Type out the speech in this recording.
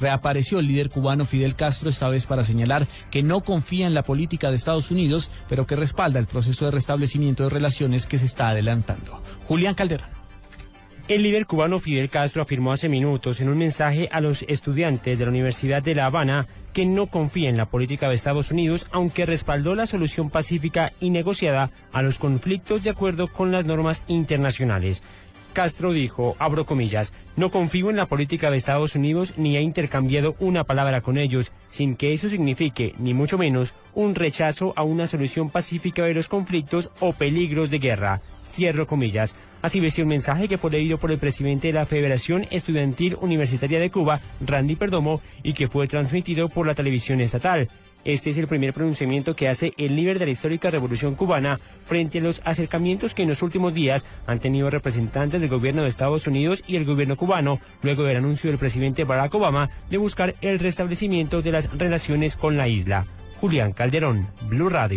Reapareció el líder cubano Fidel Castro esta vez para señalar que no confía en la política de Estados Unidos, pero que respalda el proceso de restablecimiento de relaciones que se está adelantando. Julián Calderón. El líder cubano Fidel Castro afirmó hace minutos en un mensaje a los estudiantes de la Universidad de La Habana que no confía en la política de Estados Unidos, aunque respaldó la solución pacífica y negociada a los conflictos de acuerdo con las normas internacionales. Castro dijo, abro comillas, no confío en la política de Estados Unidos ni he intercambiado una palabra con ellos, sin que eso signifique, ni mucho menos, un rechazo a una solución pacífica de los conflictos o peligros de guerra. Cierro comillas. Así un mensaje que fue leído por el presidente de la Federación Estudiantil Universitaria de Cuba, Randy Perdomo, y que fue transmitido por la televisión estatal. Este es el primer pronunciamiento que hace el líder de la histórica revolución cubana frente a los acercamientos que en los últimos días han tenido representantes del gobierno de Estados Unidos y el gobierno cubano, luego del anuncio del presidente Barack Obama de buscar el restablecimiento de las relaciones con la isla. Julián Calderón, Blue Radio.